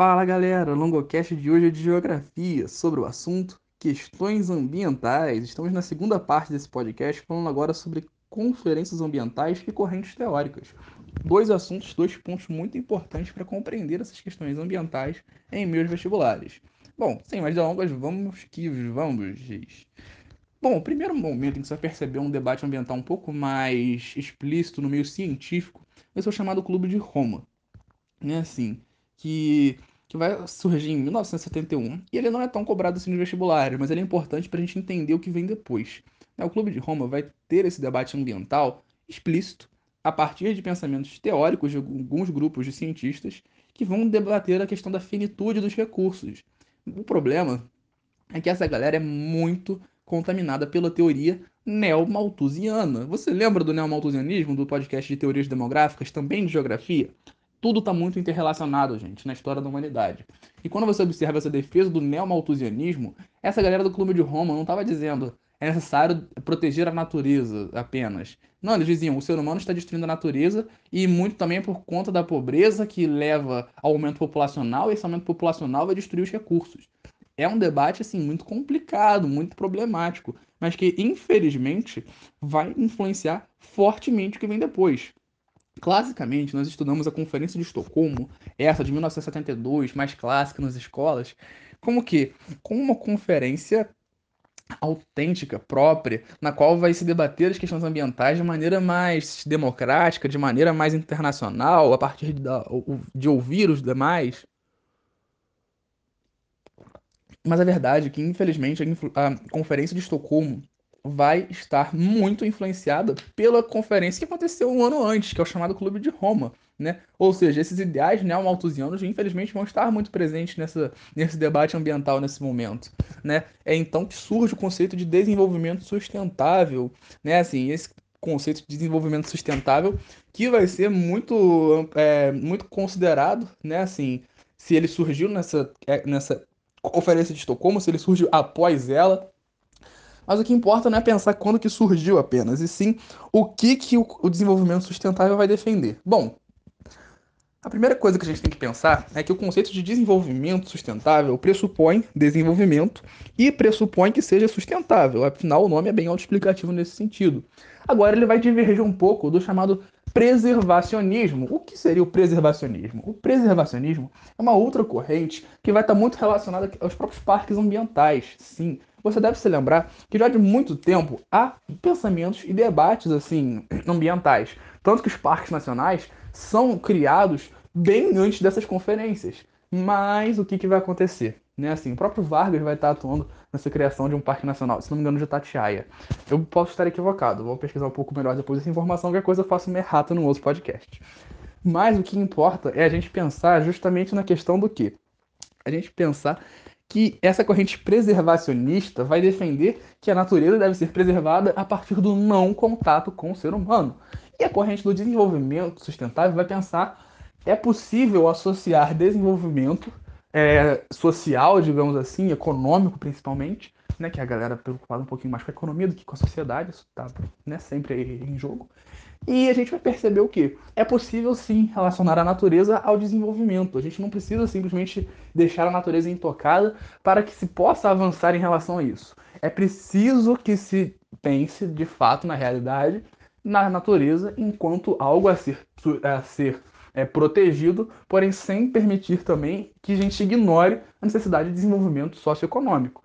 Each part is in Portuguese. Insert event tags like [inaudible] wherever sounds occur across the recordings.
Fala galera, o Longocast de hoje é de geografia, sobre o assunto questões ambientais. Estamos na segunda parte desse podcast falando agora sobre conferências ambientais e correntes teóricas. Dois assuntos, dois pontos muito importantes para compreender essas questões ambientais em meus vestibulares. Bom, sem mais delongas, vamos que vamos, Giz. Bom, o primeiro momento em que você vai perceber um debate ambiental um pouco mais explícito no meio científico vai ser o chamado Clube de Roma. É assim, que, que vai surgir em 1971 e ele não é tão cobrado assim nos vestibulares, mas ele é importante para a gente entender o que vem depois. É, o Clube de Roma vai ter esse debate ambiental explícito a partir de pensamentos teóricos de alguns grupos de cientistas que vão debater a questão da finitude dos recursos. O problema é que essa galera é muito contaminada pela teoria neomalthusiana. Você lembra do neomalthusianismo, do podcast de teorias demográficas, também de geografia? Tudo está muito interrelacionado, gente, na história da humanidade. E quando você observa essa defesa do neomalthusianismo, essa galera do Clube de Roma não estava dizendo é necessário proteger a natureza apenas. Não, eles diziam o ser humano está destruindo a natureza e muito também por conta da pobreza que leva ao aumento populacional e esse aumento populacional vai destruir os recursos é um debate assim muito complicado, muito problemático, mas que infelizmente vai influenciar fortemente o que vem depois. Classicamente, nós estudamos a Conferência de Estocolmo, essa de 1972, mais clássica nas escolas, como que como uma conferência autêntica, própria, na qual vai se debater as questões ambientais de maneira mais democrática, de maneira mais internacional, a partir de, de ouvir os demais. Mas a verdade é que, infelizmente, a, Conferência de Estocolmo vai estar muito influenciada pela conferência que aconteceu um ano antes, que é o chamado Clube de Roma. Né? Ou seja, esses ideais neomalthusianos, infelizmente, vão estar muito presentes nessa, nesse debate ambiental nesse momento. Né? É então que surge o conceito de desenvolvimento sustentável. Né? Assim, esse conceito de desenvolvimento sustentável que vai ser muito, é, muito considerado, né? Assim, se ele surgiu nessa, é, nessa Conferência de Estocolmo, se ele surgiu após ela. Mas o que importa não é pensar quando que surgiu apenas, e sim o que, que o, desenvolvimento sustentável vai defender. Bom, a primeira coisa que a gente tem que pensar é que o conceito de desenvolvimento sustentável pressupõe desenvolvimento e pressupõe que seja sustentável, afinal o nome é bem autoexplicativo nesse sentido. Agora ele vai divergir um pouco do chamado preservacionismo. O que seria o preservacionismo? O preservacionismo é uma outra corrente que vai estar muito relacionada aos próprios parques ambientais. Sim, você deve se lembrar que já de muito tempo há pensamentos e debates assim ambientais, tanto que os parques nacionais são criados bem antes dessas conferências. Mas o que, que vai acontecer? Né? Assim, o próprio Vargas vai estar atuando nessa criação de um parque nacional, se não me engano, de Tatiaia. Eu posso estar equivocado, vou pesquisar um pouco melhor depois dessa informação, qualquer coisa eu faço uma errata no outro podcast. Mas o que importa é a gente pensar justamente na questão do que? A gente pensar que essa corrente preservacionista vai defender que a natureza deve ser preservada a partir do não contato com o ser humano. E a corrente do desenvolvimento sustentável vai pensar é possível associar desenvolvimento é, social, digamos assim, econômico principalmente, né, que é a galera preocupada um pouquinho mais com a economia do que com a sociedade, isso está né, sempre em jogo. E a gente vai perceber o que? É possível sim relacionar a natureza ao desenvolvimento. A gente não precisa simplesmente deixar a natureza intocada para que se possa avançar em relação a isso. É preciso que se pense de fato na realidade, na natureza, enquanto algo a ser, a ser é, protegido, porém sem permitir também que a gente ignore a necessidade de desenvolvimento socioeconômico.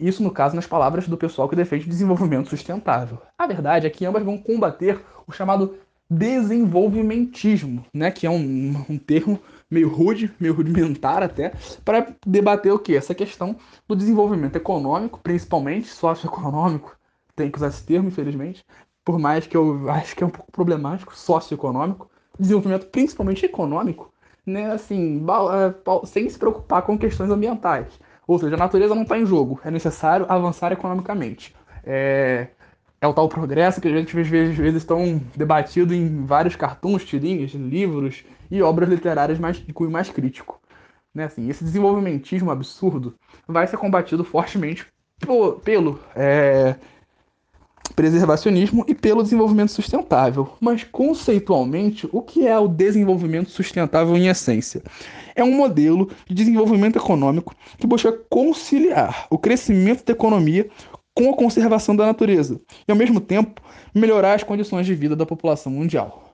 Isso, no caso, nas palavras do pessoal que defende desenvolvimento sustentável. A verdade é que ambas vão combater o chamado desenvolvimentismo, né, que é um, um termo meio rude, meio rudimentar até, para debater o que? Essa questão do desenvolvimento econômico, principalmente socioeconômico, tem que usar esse termo, infelizmente, por mais que eu acho que é um pouco problemático, socioeconômico, desenvolvimento principalmente econômico, né, assim, é, sem se preocupar com questões ambientais. Ou seja, a natureza não está em jogo, é necessário avançar economicamente. É, é o tal progresso que a gente às vezes, vezes estão debatido em vários cartuns, tirinhas, livros e obras literárias mais, de cunho mais crítico. Né, assim, esse desenvolvimentismo absurdo vai ser combatido fortemente pelo, pelo é, preservacionismo e pelo desenvolvimento sustentável. Mas conceitualmente, o que é o desenvolvimento sustentável em essência? É um modelo de desenvolvimento econômico que busca conciliar o crescimento da economia com a conservação da natureza e, ao mesmo tempo, melhorar as condições de vida da população mundial.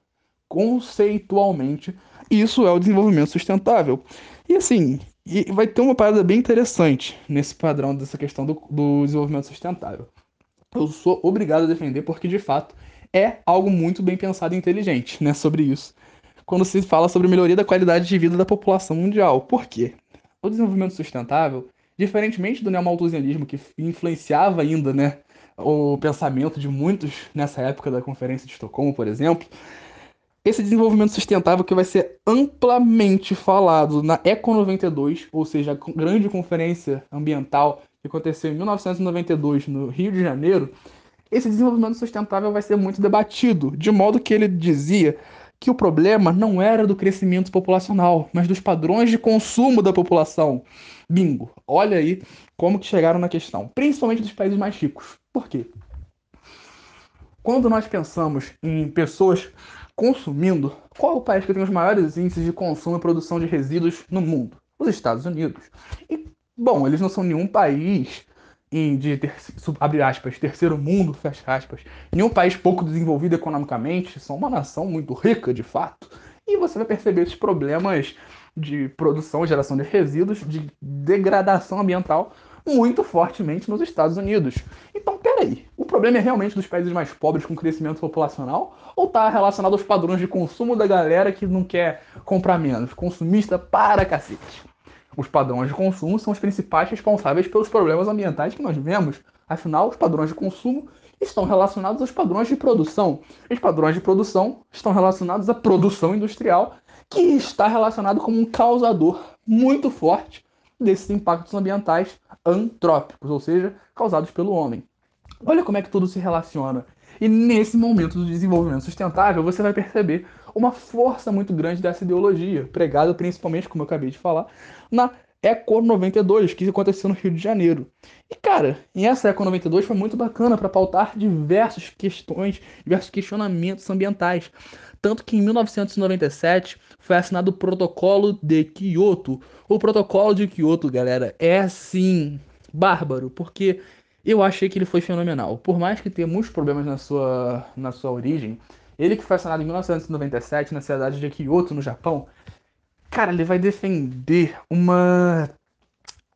Conceitualmente, isso é o desenvolvimento sustentável. E assim, vai ter uma parada bem interessante nesse padrão dessa questão do, do desenvolvimento sustentável eu sou obrigado a defender porque de fato é algo muito bem pensado e inteligente, né, sobre isso. Quando se fala sobre melhoria da qualidade de vida da população mundial. Por quê? O desenvolvimento sustentável, diferentemente do neomalthusianismo que influenciava ainda, né, o pensamento de muitos nessa época da Conferência de Estocolmo, por exemplo, esse desenvolvimento sustentável que vai ser amplamente falado na Eco 92, ou seja, a grande conferência ambiental que aconteceu em 1992 no Rio de Janeiro, esse desenvolvimento sustentável vai ser muito debatido, de modo que ele dizia que o problema não era do crescimento populacional, mas dos padrões de consumo da população. Bingo. Olha aí como que chegaram na questão, principalmente dos países mais ricos. Por quê? Quando nós pensamos em pessoas consumindo, qual é o país que tem os maiores índices de consumo e produção de resíduos no mundo? Os Estados Unidos. E Bom, eles não são nenhum país de ter, abre aspas, terceiro mundo, fecha aspas, nenhum país pouco desenvolvido economicamente, são uma nação muito rica de fato. E você vai perceber esses problemas de produção geração de resíduos, de degradação ambiental muito fortemente nos Estados Unidos. Então, peraí, o problema é realmente dos países mais pobres com crescimento populacional ou está relacionado aos padrões de consumo da galera que não quer comprar menos? Consumista para cacete. Os padrões de consumo são os principais responsáveis pelos problemas ambientais que nós vemos. Afinal, os padrões de consumo estão relacionados aos padrões de produção. Os padrões de produção estão relacionados à produção industrial, que está relacionado como um causador muito forte desses impactos ambientais antrópicos, ou seja, causados pelo homem. Olha como é que tudo se relaciona. E nesse momento do desenvolvimento sustentável, você vai perceber uma força muito grande dessa ideologia, pregada principalmente, como eu acabei de falar, na Eco 92, que aconteceu no Rio de Janeiro. E cara, essa Eco 92 foi muito bacana para pautar diversas questões, diversos questionamentos ambientais. Tanto que em 1997 foi assinado o Protocolo de Kyoto. O Protocolo de Kyoto, galera, é assim, bárbaro, porque eu achei que ele foi fenomenal. Por mais que tenha muitos problemas na sua, na sua origem, ele que foi assinado em 1997 na cidade de Kyoto, no Japão, cara, ele vai defender uma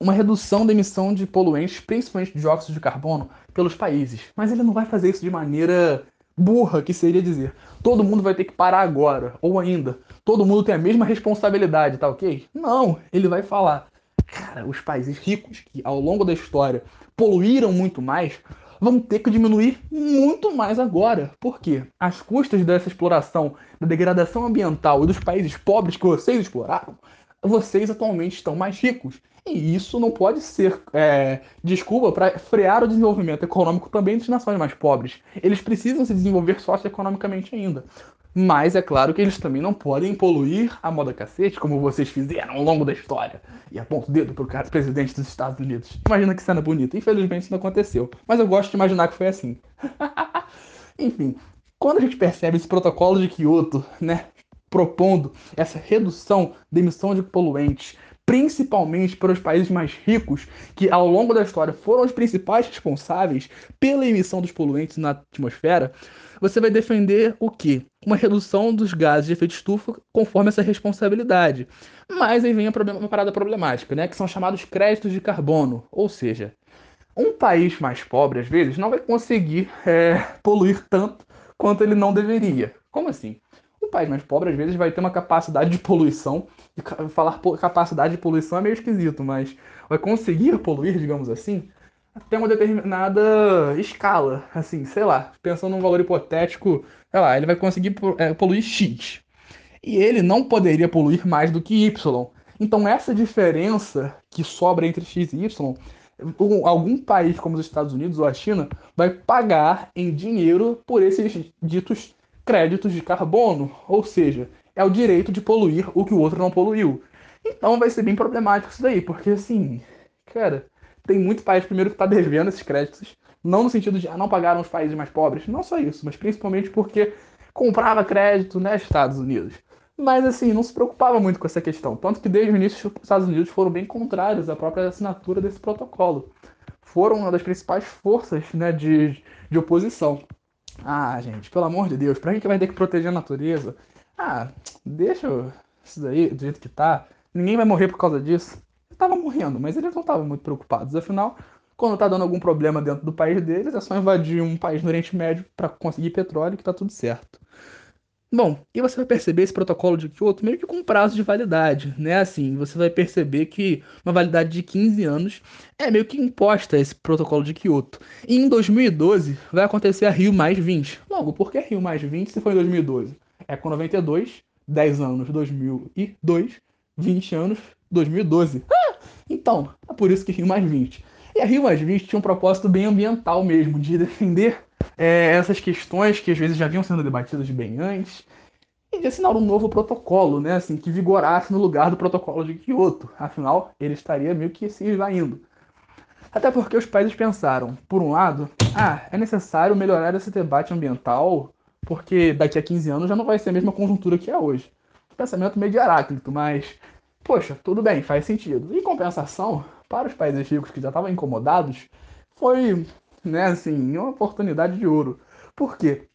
uma redução da emissão de poluentes, principalmente de dióxido de carbono, pelos países. Mas ele não vai fazer isso de maneira burra, que seria dizer, todo mundo vai ter que parar agora, ou ainda, todo mundo tem a mesma responsabilidade, tá ok? Não, ele vai falar, cara, os países ricos que ao longo da história poluíram muito mais, vão ter que diminuir muito mais agora. Por quê? As custas dessa exploração, da degradação ambiental e dos países pobres que vocês exploraram, vocês atualmente estão mais ricos. E isso não pode ser é, desculpa para frear o desenvolvimento econômico também das nações mais pobres. Eles precisam se desenvolver socioeconomicamente ainda. Mas é claro que eles também não podem poluir a moda cacete, como vocês fizeram ao longo da história. E aponta o dedo pro cara, presidente dos Estados Unidos. Imagina que cena bonita. Infelizmente isso não aconteceu. Mas eu gosto de imaginar que foi assim. [laughs] Enfim, quando a gente percebe esse protocolo de Kyoto, né, propondo essa redução da emissão de poluentes, principalmente para os países mais ricos, que ao longo da história foram os principais responsáveis pela emissão dos poluentes na atmosfera, você vai defender o quê? Uma redução dos gases de efeito estufa conforme essa responsabilidade. Mas aí vem problema, uma parada problemática, né? Que são chamados créditos de carbono. Ou seja, um país mais pobre, às vezes, não vai conseguir é, poluir tanto quanto ele não deveria. Como assim? Um país mais pobre, às vezes, vai ter uma capacidade de poluição. Falar capacidade de poluição é meio esquisito, mas vai conseguir poluir, digamos assim, até uma determinada escala, assim, sei lá, pensando num valor hipotético, sei lá, ele vai conseguir é, poluir X. E ele não poderia poluir mais do que Y. Então essa diferença que sobra entre X e Y, algum país como os Estados Unidos ou a China vai pagar em dinheiro por esses ditos créditos de carbono, ou seja, é o direito de poluir o que o outro não poluiu. Então vai ser bem problemático isso daí, porque assim, cara, tem muito país primeiro que está devendo esses créditos, Não no sentido de ah, não pagaram os países mais pobres, não só isso, mas principalmente porque comprava crédito, né, Estados Unidos. Mas assim, não se preocupava muito com essa questão. Tanto que desde o início os Estados Unidos foram bem contrários à própria assinatura desse protocolo. Foram uma das principais forças né, de, de oposição. Ah, gente, pelo amor de Deus, pra que vai ter que proteger a natureza? Ah, deixa isso daí do jeito que tá. Ninguém vai morrer por causa disso. Tava morrendo, mas eles não estavam muito preocupados. Afinal, quando tá dando algum problema dentro do país deles, é só invadir um país no Oriente Médio para conseguir petróleo que tá tudo certo. Bom, e você vai perceber esse protocolo de Kyoto meio que com prazo de validade, né? Assim, você vai perceber que uma validade de 15 anos é meio que imposta esse protocolo de Kyoto. E em 2012 vai acontecer a Rio mais 20. Logo, por que Rio mais 20 se foi em 2012? É com 92, 10 anos 2002, 20 anos 2012. Ah! Então, é por isso que Rio mais 20. E a Rio mais 20 tinha um propósito bem ambiental mesmo, de defender é, essas questões que às vezes já vinham sendo debatidas bem antes, e de assinar um novo protocolo, né, assim, que vigorasse no lugar do protocolo de Kyoto. Afinal, ele estaria meio que se esvaindo. Até porque os países pensaram, por um lado, ah, é necessário melhorar esse debate ambiental, porque daqui a 15 anos já não vai ser a mesma conjuntura que é hoje. Pensamento meio de Heráclito, mas, poxa, tudo bem, faz sentido. Em compensação, para os países ricos que já estavam incomodados, foi né, assim, uma oportunidade de ouro. Por quê?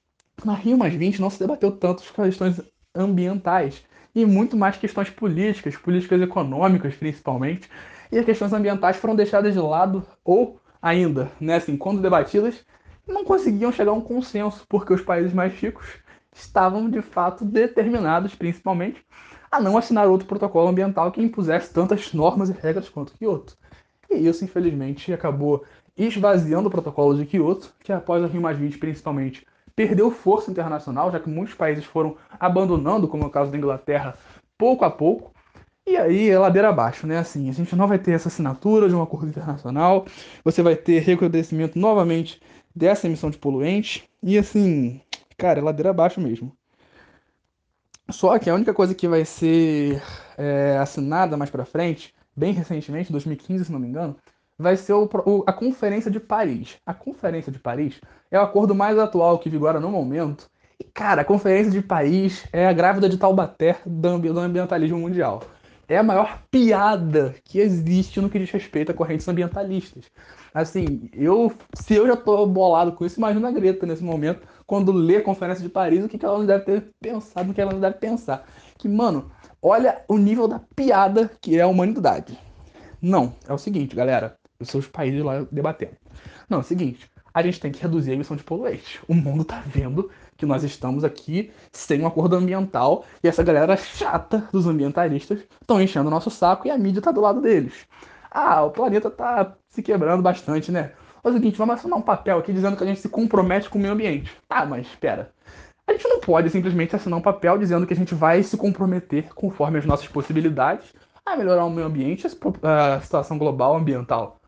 Na Rio Mais 20 não se debateu tanto as questões ambientais e muito mais questões políticas, políticas econômicas principalmente, e as questões ambientais foram deixadas de lado ou ainda, né, assim, quando debatidas, não conseguiam chegar a um consenso, porque os países mais ricos estavam de fato determinados, principalmente, a não assinar outro protocolo ambiental que impusesse tantas normas e regras quanto outro. E isso, infelizmente, acabou esvaziando o protocolo de Kyoto, que após a Rio principalmente perdeu força internacional, já que muitos países foram abandonando, como é o caso da Inglaterra, pouco a pouco. E aí é ladeira abaixo, né? Assim, a gente não vai ter essa assinatura de um acordo internacional, você vai ter recrudescimento novamente dessa emissão de poluentes, e assim, cara, é ladeira abaixo mesmo. Só que a única coisa que vai ser é, assinada mais para frente, bem recentemente, 2015, se não me engano, vai ser o, o, a Conferência de Paris. A Conferência de Paris é o acordo mais atual que vigora no momento. E, cara, a Conferência de Paris é a grávida de Taubaté do, do ambientalismo mundial. É a maior piada que existe no que diz respeito a correntes ambientalistas. Assim, eu, se eu já tô bolado com isso, imagina a Greta nesse momento, quando lê a Conferência de Paris, o que, que ela não deve ter pensado, o que ela não deve pensar. Que, mano, olha o nível da piada que é a humanidade. Não, é o seguinte, galera os seus países lá debatendo. Não, é o seguinte, a gente tem que reduzir a emissão de poluentes. O mundo tá vendo que nós estamos aqui sem um acordo ambiental e essa galera chata dos ambientalistas estão enchendo o nosso saco e a mídia tá do lado deles. Ah, o planeta tá se quebrando bastante, né? É o seguinte, vamos assinar um papel aqui dizendo que a gente se compromete com o meio ambiente. Ah, mas espera. A gente não pode simplesmente assinar um papel dizendo que a gente vai se comprometer conforme as nossas possibilidades a melhorar o meio ambiente a situação global ambiental.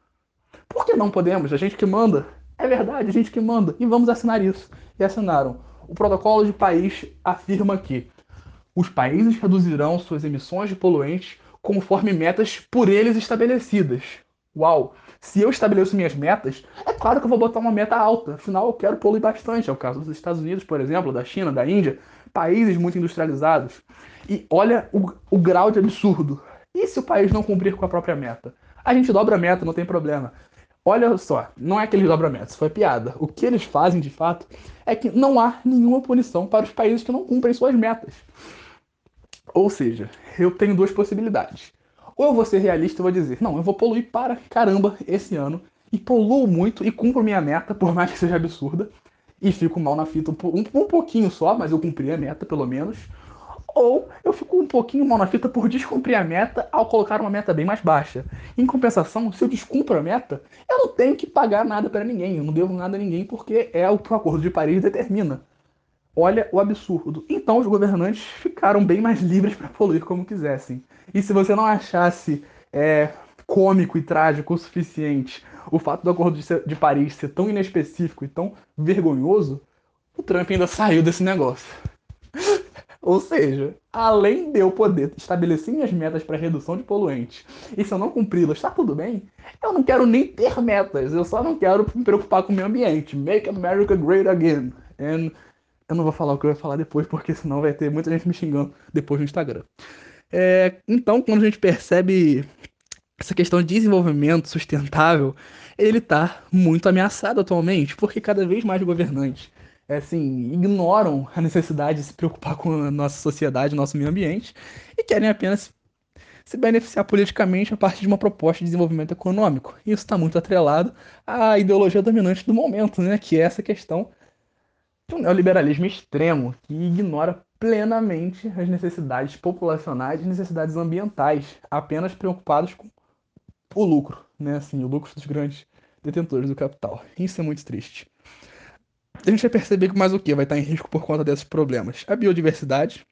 Por que não podemos? A gente que manda. É verdade, a gente que manda. E vamos assinar isso. E assinaram. O protocolo de país afirma que os países reduzirão suas emissões de poluentes conforme metas por eles estabelecidas. Uau! Se eu estabeleço minhas metas, é claro que eu vou botar uma meta alta. Afinal, eu quero poluir bastante. É o caso dos Estados Unidos, por exemplo, da China, da Índia, países muito industrializados. E olha o, o grau de absurdo. E se o país não cumprir com a própria meta? A gente dobra a meta, não tem problema. Olha só, não é que eles dobram a meta, isso foi piada. O que eles fazem de fato é que não há nenhuma punição para os países que não cumprem suas metas. Ou seja, eu tenho duas possibilidades. Ou eu vou ser realista e vou dizer, não, eu vou poluir para caramba esse ano, e poluo muito e cumpro minha meta, por mais que seja absurda, e fico mal na fita um, um pouquinho só, mas eu cumpri a meta pelo menos ou eu fico um pouquinho mal na fita por descumprir a meta ao colocar uma meta bem mais baixa. Em compensação, se eu descumpro a meta, eu não tenho que pagar nada para ninguém, eu não devo nada a ninguém porque é o que o Acordo de Paris determina. Olha o absurdo. Então os governantes ficaram bem mais livres para poluir como quisessem. E se você não achasse é, cômico e trágico o suficiente o fato do Acordo de, de Paris ser tão inespecífico e tão vergonhoso, o Trump ainda saiu desse negócio. Ou seja, além de eu poder estabelecer minhas metas para redução de poluentes, e se eu não cumpri-las, está tudo bem, eu não quero nem ter metas, eu só não quero me preocupar com o meio ambiente. Make America Great Again. And eu não vou falar o que eu ia falar depois, porque senão vai ter muita gente me xingando depois no Instagram. É, então, quando a gente percebe essa questão de desenvolvimento sustentável, ele está muito ameaçado atualmente, porque cada vez mais governantes assim, ignoram a necessidade de se preocupar com a nossa sociedade, nosso meio ambiente, e querem apenas se beneficiar politicamente a partir de uma proposta de desenvolvimento econômico. Isso está muito atrelado à ideologia dominante do momento, né? que é essa questão um neoliberalismo extremo, que ignora plenamente as necessidades populacionais e necessidades ambientais, apenas preocupados com o lucro, né? assim, o lucro dos grandes detentores do capital. Isso é muito triste a gente vai perceber que mais o que vai estar em risco por conta desses problemas? A biodiversidade,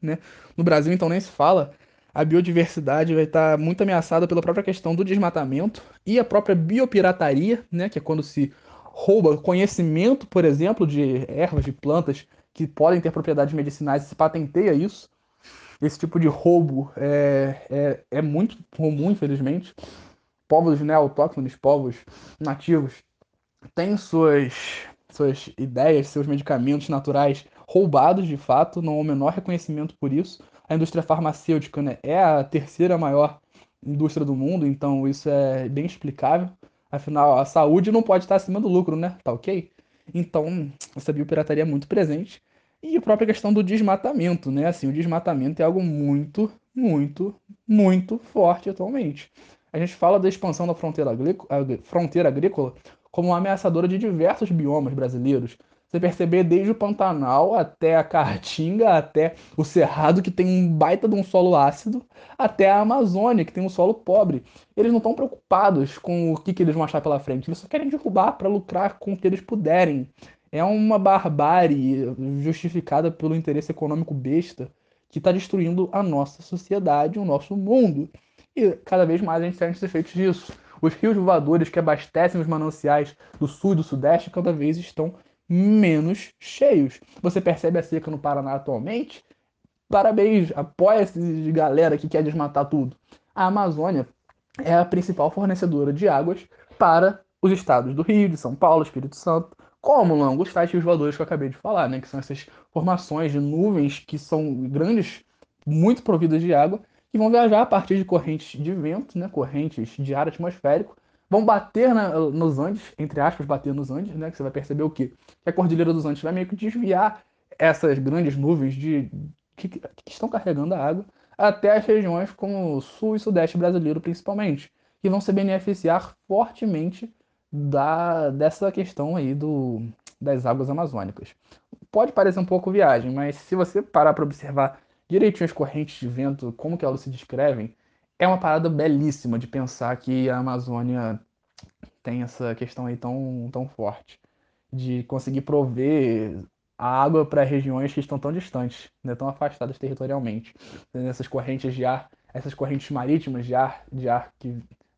né? No Brasil, então, nem se fala. A biodiversidade vai estar muito ameaçada pela própria questão do desmatamento e a própria biopirataria, né? Que é quando se rouba conhecimento, por exemplo, de ervas, de plantas que podem ter propriedades medicinais e se patenteia isso. Esse tipo de roubo é, é, é muito comum, infelizmente. Povos né, autóctones, povos nativos, têm suas suas ideias, seus medicamentos naturais roubados de fato, não há o menor reconhecimento por isso. A indústria farmacêutica né, é a terceira maior indústria do mundo, então isso é bem explicável. Afinal, a saúde não pode estar acima do lucro, né? Tá ok? Então, essa biopirataria é muito presente. E a própria questão do desmatamento, né? Assim, o desmatamento é algo muito, muito, muito forte atualmente. A gente fala da expansão da fronteira, fronteira agrícola como ameaçadora de diversos biomas brasileiros. Você perceber desde o Pantanal até a Caatinga, até o Cerrado, que tem um baita de um solo ácido, até a Amazônia, que tem um solo pobre. Eles não estão preocupados com o que, que eles vão achar pela frente, eles só querem derrubar para lucrar com o que eles puderem. É uma barbárie justificada pelo interesse econômico besta que está destruindo a nossa sociedade, o nosso mundo. E cada vez mais a gente sente os efeitos disso. Os rios voadores que abastecem os mananciais do sul e do sudeste cada vez estão menos cheios. Você percebe a seca no Paraná atualmente? Parabéns, apoia essa galera que quer desmatar tudo. A Amazônia é a principal fornecedora de águas para os estados do Rio, de São Paulo, Espírito Santo, como longos tais rios voadores que eu acabei de falar, né? Que são essas formações de nuvens que são grandes, muito providas de água que vão viajar a partir de correntes de vento, né, correntes de ar atmosférico, vão bater na, nos Andes, entre aspas, bater nos Andes, né, que você vai perceber o quê? Que a Cordilheira dos Andes vai meio que desviar essas grandes nuvens de, que, que estão carregando a água até as regiões como o sul e sudeste brasileiro, principalmente, que vão se beneficiar fortemente da, dessa questão aí do, das águas amazônicas. Pode parecer um pouco viagem, mas se você parar para observar direitinho as correntes de vento, como que elas se descrevem, é uma parada belíssima de pensar que a Amazônia tem essa questão aí tão, tão forte de conseguir prover a água para regiões que estão tão distantes, né, tão afastadas territorialmente. Essas correntes de ar, essas correntes marítimas de ar, de ar que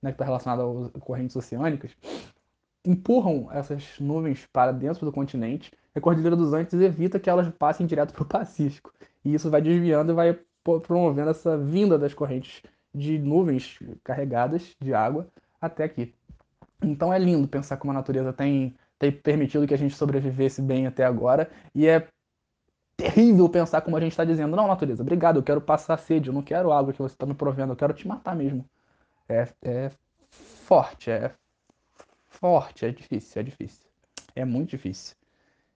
né, está relacionada às correntes oceânicas, empurram essas nuvens para dentro do continente. A Cordilheira dos Andes evita que elas passem direto para o Pacífico. E isso vai desviando e vai promovendo essa vinda das correntes de nuvens carregadas de água até aqui. Então é lindo pensar como a natureza tem, tem permitido que a gente sobrevivesse bem até agora. E é terrível pensar como a gente está dizendo: não, natureza, obrigado, eu quero passar sede, eu não quero água que você está me provendo, eu quero te matar mesmo. É, é forte, é forte, é difícil, é difícil. É muito difícil.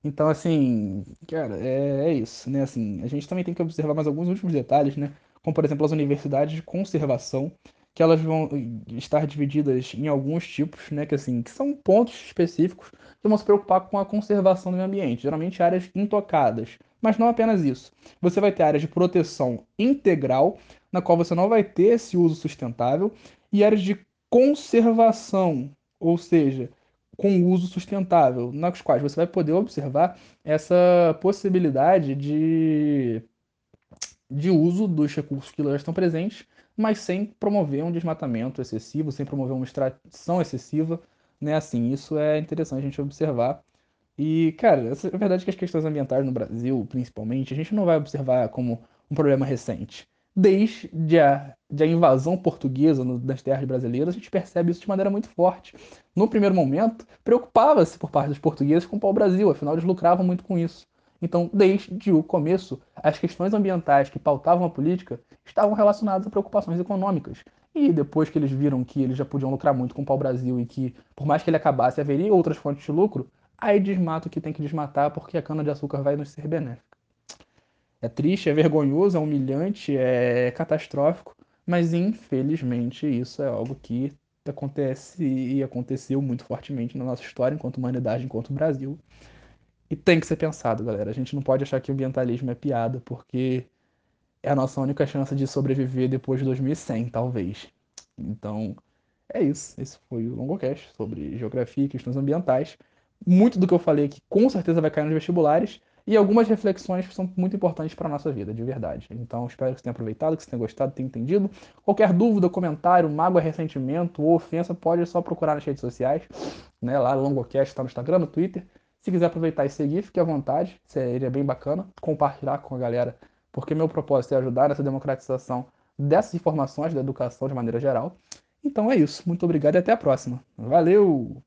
Então, assim, cara, é, é isso, né? Assim, a gente também tem que observar mais alguns últimos detalhes, né? Como, por exemplo, as universidades de conservação, que elas vão estar divididas em alguns tipos, né? Que, assim, que são pontos específicos que vão se preocupar com a conservação do meio ambiente, geralmente áreas intocadas. Mas não apenas isso. Você vai ter áreas de proteção integral, na qual você não vai ter esse uso sustentável, e áreas de conservação, ou seja, com uso sustentável, nas quais você vai poder observar essa possibilidade de, de uso dos recursos que já estão presentes, mas sem promover um desmatamento excessivo, sem promover uma extração excessiva, né? Assim, isso é interessante a gente observar, E, cara, a verdade é que as questões ambientais no Brasil, principalmente, a gente não vai observar como um problema recente. Desde a, de a invasão portuguesa no, das terras brasileiras, a gente percebe isso de maneira muito forte. No primeiro momento, preocupava-se por parte dos portugueses com o pau-brasil, afinal eles lucravam muito com isso. Então, desde o começo, as questões ambientais que pautavam a política estavam relacionadas a preocupações econômicas. E depois que eles viram que eles já podiam lucrar muito com o pau-brasil e que, por mais que ele acabasse, haveria outras fontes de lucro, aí desmata o que tem que desmatar porque a cana-de-açúcar vai nos ser benéfica. É triste, é vergonhoso, é humilhante, é catastrófico, mas infelizmente isso é algo que acontece e aconteceu muito fortemente na nossa história enquanto humanidade, enquanto Brasil. E tem que ser pensado, galera. A gente não pode achar que o ambientalismo é piada, porque é a nossa única chance de sobreviver depois de 2100, talvez. Então, é isso. Esse foi o Longocast sobre geografia e questões ambientais. Muito do que eu falei aqui com certeza vai cair nos vestibulares. E algumas reflexões que são muito importantes para a nossa vida, de verdade. Então, espero que você tenha aproveitado, que você tenha gostado, tenha entendido. Qualquer dúvida, comentário, mágoa, ressentimento ou ofensa, pode só procurar nas redes sociais. Né? Lá, Longocast está no Instagram, no Twitter. Se quiser aproveitar e seguir, fique à vontade. Seria bem bacana compartilhar com a galera, porque meu propósito é ajudar nessa democratização dessas informações da educação de maneira geral. Então é isso. Muito obrigado e até a próxima. Valeu!